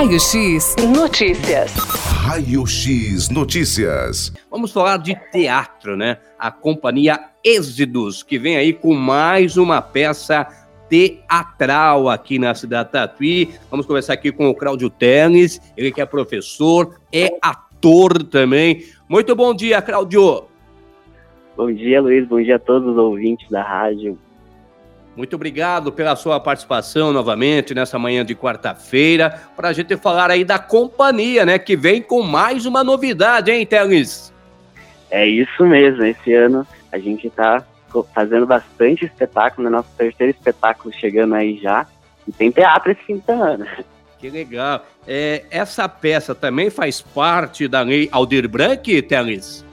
Raio X Notícias. Raio X Notícias. Vamos falar de teatro, né? A companhia Êxidos, que vem aí com mais uma peça teatral aqui na cidade Tatuí. Vamos conversar aqui com o Cláudio Teles, ele que é professor, é ator também. Muito bom dia, Cláudio. Bom dia, Luiz. Bom dia a todos os ouvintes da rádio. Muito obrigado pela sua participação novamente nessa manhã de quarta-feira, para a gente falar aí da companhia, né, que vem com mais uma novidade, hein, Teles? É isso mesmo, esse ano a gente está fazendo bastante espetáculo, né, nosso terceiro espetáculo chegando aí já, e tem teatro esse fim de semana. Que legal. É, essa peça também faz parte da lei Aldir Blanc, Teles?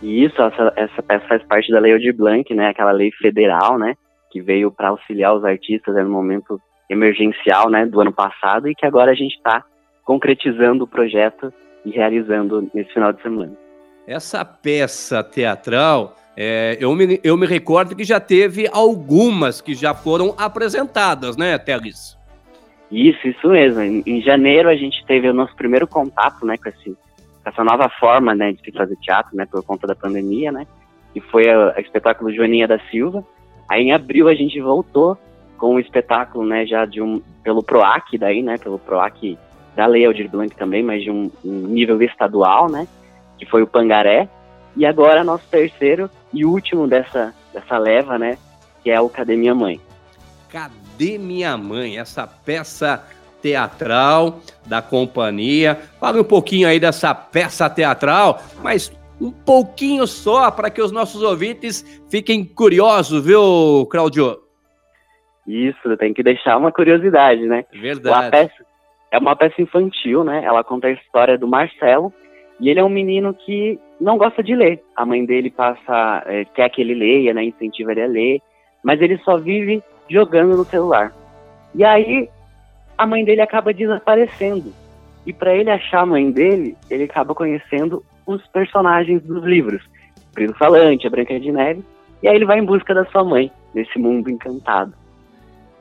Isso, essa, essa peça faz parte da lei Aldir Blanc, né, aquela lei federal, né, que veio para auxiliar os artistas né, no momento emergencial né, do ano passado e que agora a gente está concretizando o projeto e realizando nesse final de semana. Essa peça teatral, é, eu, me, eu me recordo que já teve algumas que já foram apresentadas, né, Teles? Isso, isso mesmo. Em, em, janeiro a gente teve o nosso primeiro contato né, com, esse, com essa nova forma né, de se fazer teatro, né, por conta da pandemia, né, que foi o espetáculo Joaninha da Silva, Aí em abril a gente voltou com um espetáculo, né, já de um pelo Proac daí, né, pelo Proac da Lei Aldir Blanc também, mas de um, um, nível estadual, né, que foi o Pangaré. E agora nosso terceiro e último dessa dessa leva, né, que é o Cadê Minha Mãe. Cadê Minha Mãe? Essa peça teatral da companhia. Fale um pouquinho aí dessa peça teatral, mas um pouquinho só para que os nossos ouvintes fiquem curiosos, viu, Claudio? Isso, tem que deixar uma curiosidade, né? Verdade. Peça, é uma peça infantil, né? Ela conta a história do Marcelo e ele é um menino que não gosta de ler. A mãe dele passa, é, quer que ele leia, né? Incentiva ele a ler, mas ele só vive jogando no celular. E aí a mãe dele acaba desaparecendo. E para ele achar a mãe dele, ele acaba conhecendo os personagens dos livros. O Primo Falante, a Branca de Neve, e aí ele vai em busca da sua mãe, nesse mundo encantado.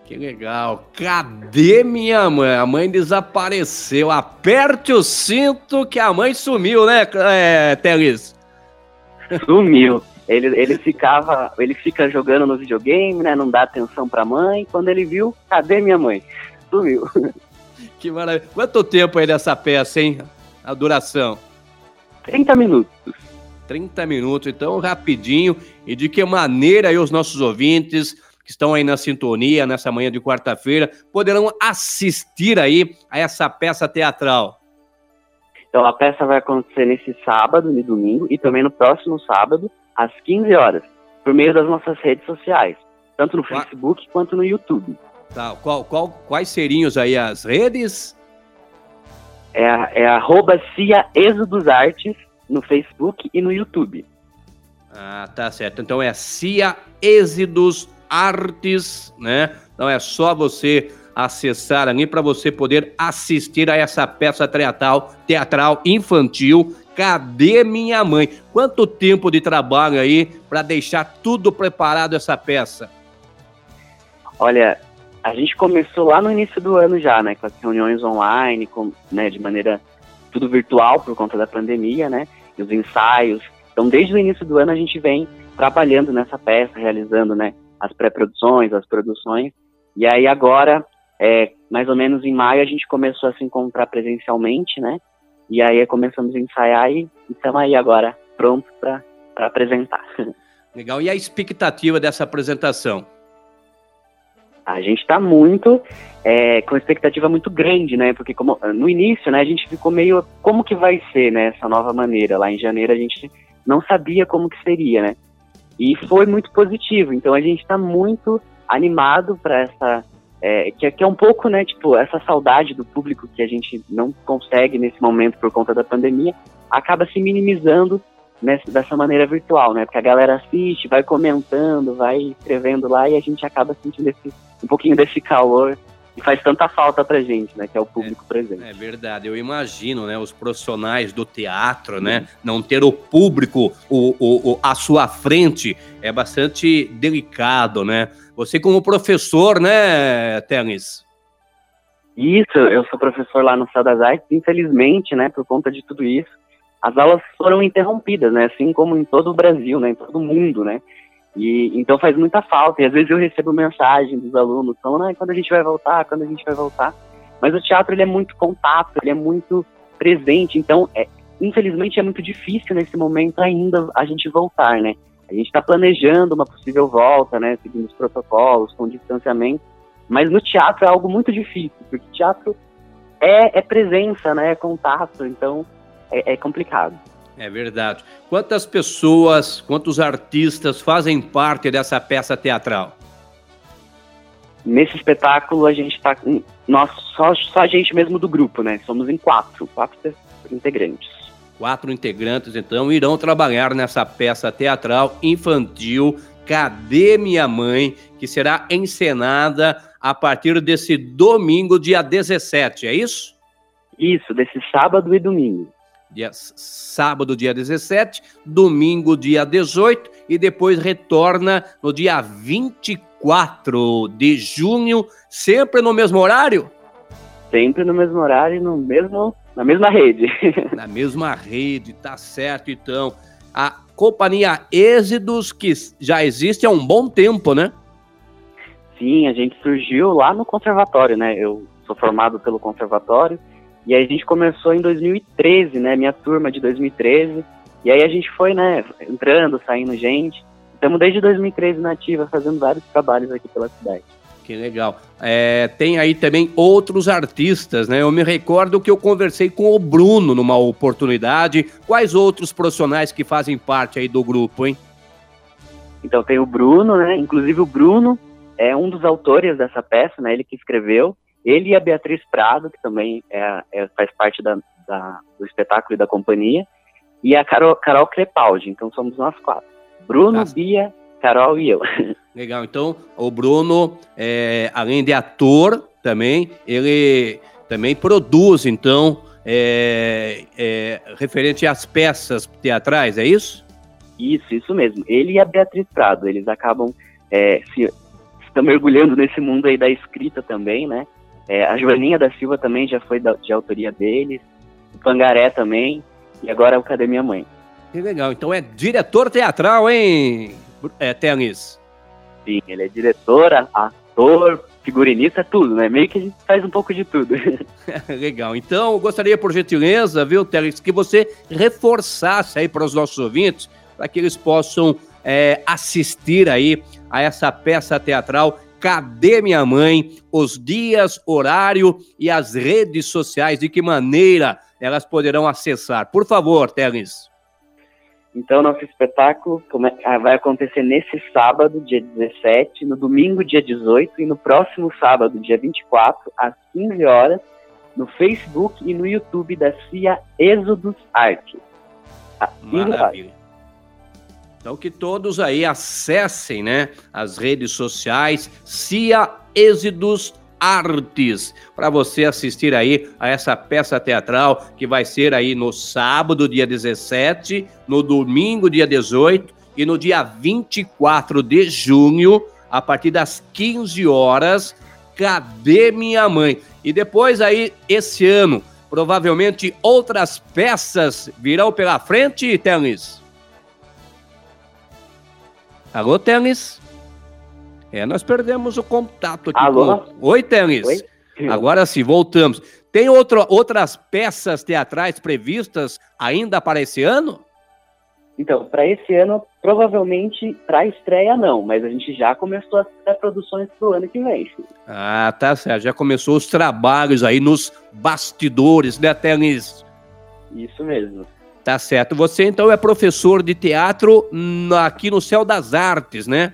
Que legal. Cadê minha mãe? A mãe desapareceu. Aperte o cinto que a mãe sumiu, né, é, Teles? Sumiu. Ele, ele ficava, ele fica jogando no videogame, né? Não dá atenção pra mãe. Quando ele viu, cadê minha mãe? Sumiu. Que maravilha. Quanto tempo aí dessa peça, hein? A duração? 30 minutos. 30 minutos, então rapidinho. E de que maneira aí os nossos ouvintes que estão aí na sintonia nessa manhã de quarta-feira poderão assistir aí a essa peça teatral? Então a peça vai acontecer nesse sábado e domingo e também no próximo sábado às 15 horas, por meio das nossas redes sociais, tanto no. Facebook quanto no YouTube. Tá, qual, qual, quais seriam aí as redes? É, é arroba Cia Êxodos Artes no Facebook e no YouTube. Ah, tá certo. Então é Cia Êxodos Artes, né? Então é só você acessar ali para você poder assistir a essa peça teatral, teatral infantil. Cadê minha mãe? Quanto tempo de trabalho aí para deixar tudo preparado essa peça? Olha, a gente começou lá no início do ano já, né, com as reuniões online, com, né, de maneira tudo virtual por conta da pandemia, né, e os ensaios. Então, desde o início do ano a gente vem trabalhando nessa peça, realizando, né, as pré-produções, as produções. E aí agora, é, mais ou menos em maio, a gente começou a se encontrar presencialmente, né, e aí começamos a ensaiar e estamos aí agora prontos para apresentar. Legal. E a expectativa dessa apresentação? A gente está muito é, com expectativa muito grande, né? Porque como, no início, né, a gente ficou meio como que vai ser, né, essa nova maneira. Lá em janeiro a gente não sabia como que seria, né? E foi muito positivo. Então a gente está muito animado para essa é, que, que, é um pouco, né, tipo, essa saudade do público que a gente não consegue nesse momento por conta da pandemia, acaba se minimizando nessa, dessa maneira virtual, né? Porque a galera assiste, vai comentando, vai escrevendo lá e a gente acaba sentindo esse, um pouquinho desse calor e faz tanta falta pra gente, né? Que é o público é, presente. É verdade, eu imagino, né? Os profissionais do teatro, né? Não ter o público o, o, o, à sua frente é bastante delicado, né? Você como professor, né, Tenis? Isso, eu sou professor lá no Céu das Artes, infelizmente, né, por conta de tudo isso, as aulas foram interrompidas, né, assim como em todo o Brasil, né, em todo o mundo, né, e então faz muita falta, e às vezes eu recebo mensagem dos alunos, falando, ah, quando a gente vai voltar, quando a gente vai voltar, mas o teatro, ele é muito contato, ele é muito presente, então, é, infelizmente é muito difícil nesse momento ainda a gente voltar, né, a gente está planejando uma possível volta, né, seguindo os protocolos, com distanciamento, mas no teatro é algo muito difícil, porque teatro é, é presença, né? É contato, então é, é complicado. É verdade. Quantas pessoas, quantos artistas fazem parte dessa peça teatral? Nesse espetáculo a gente está, nós só, só a gente mesmo do grupo, né? Somos em quatro, quatro integrantes. Quatro integrantes então irão trabalhar nessa peça teatral infantil Cadê Minha Mãe, que será encenada a partir desse domingo, dia 17, é isso? Isso, desse sábado e domingo. Dia, sábado, dia 17, domingo, dia 18, e depois retorna no dia 24 de junho, sempre no mesmo horário? Sempre no mesmo horário, no mesmo, na mesma rede. na mesma rede, tá certo então. A companhia Êxidos, que já existe há um bom tempo, né? Sim, a gente surgiu lá no conservatório, né? Eu sou formado pelo conservatório e aí a gente começou em 2013, né? Minha turma de 2013. E aí a gente foi, né, entrando, saindo gente. Estamos desde 2013 na ativa, fazendo vários trabalhos aqui pela cidade. Que legal. É, tem aí também outros artistas, né? Eu me recordo que eu conversei com o Bruno numa oportunidade. Quais outros profissionais que fazem parte aí do grupo, hein? Então tem o Bruno, né? Inclusive o Bruno é um dos autores dessa peça, né? Ele que escreveu. Ele e a Beatriz Prado, que também é, é faz parte da, da, do espetáculo e da companhia, e a Carol, Carol Crepaldi. Então somos nós quatro: Bruno, Nossa. Bia, Carol e eu. Legal. Então o Bruno, é, além de ator, também ele também produz, então, é, é, referente às peças teatrais, é isso? Isso, isso mesmo. Ele e a Beatriz Prado, eles acabam é, se estão mergulhando nesse mundo aí da escrita também, né? É, a Joaninha da Silva também já foi da, de autoria deles, o Pangaré também, e agora o Cadê Minha Mãe. Que legal, então é diretor teatral, hein, é, Tenis? Sim, ele é diretor, ator, figurinista, tudo, né? Meio que a gente faz um pouco de tudo. Legal. Então, eu gostaria, por gentileza, viu, Teles, que você reforçasse aí para os nossos ouvintes, para que eles possam é, assistir aí a essa peça teatral Cadê Minha Mãe? Os dias, horário e as redes sociais, de que maneira elas poderão acessar? Por favor, Teles. Então, nosso espetáculo ah, vai acontecer nesse sábado, dia 17, no domingo, dia 18, e no próximo sábado, dia 24, às 15 horas, no Facebook e no YouTube da CIA Êxodos Arte. Maravilha. Então que todos aí acessem, né, as redes sociais CIA Êxidos Artes, para você assistir aí a essa peça teatral que vai ser aí no sábado, dia 17, no domingo, dia 18 e no dia 24 de junho, a partir das 15 horas, Cadê Minha Mãe? E depois aí, esse ano, provavelmente outras peças virão pela frente, Tenis? Alô, Tênis? É, nós perdemos o contato aqui. Alô? Com... Oi, Tênis. Oi? Agora sim, voltamos. Tem outro, outras peças teatrais previstas ainda para esse ano? Então, para esse ano, provavelmente para estreia não, mas a gente já começou a fazer produções para o ano que vem. Ah, tá certo. Já começou os trabalhos aí nos bastidores, né, Tênis? Isso mesmo. Tá certo. Você então é professor de teatro aqui no Céu das Artes, né?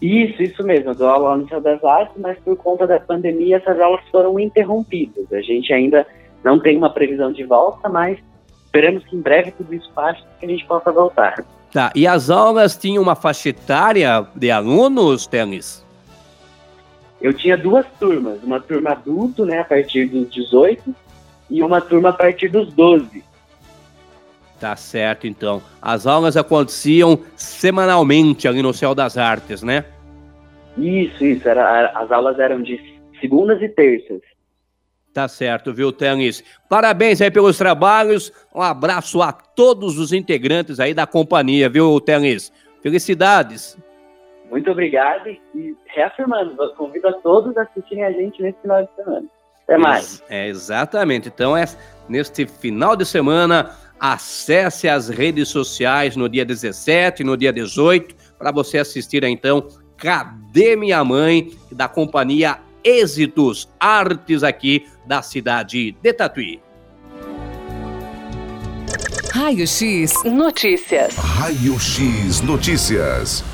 Isso, isso mesmo. Eu dou aula no Céu das Artes, mas por conta da pandemia essas aulas foram interrompidas. A gente ainda não tem uma previsão de volta, mas esperamos que em breve tudo isso passe e que a gente possa voltar. Tá. E as aulas tinham uma faixa etária de alunos, Tênis? Eu tinha duas turmas. Uma turma adulto, né, a partir dos 18, e uma turma a partir dos 12. Tá certo, então. As aulas aconteciam semanalmente ali no Céu das Artes, né? Isso, isso. Era, as aulas eram de segundas e terças. Tá certo, viu, Tênis? Parabéns aí pelos trabalhos. Um abraço a todos os integrantes aí da companhia, viu, Tênis? Felicidades. Muito obrigado e reafirmando, convido a todos a assistirem a gente nesse final de semana. Até mais. É, exatamente. Então, é neste final de semana, acesse as redes sociais no dia 17, no dia 18, para você assistir então Cadê Minha Mãe, da companhia Êxitos Artes aqui da cidade de Tatuí. Raio X Notícias. Raio X Notícias.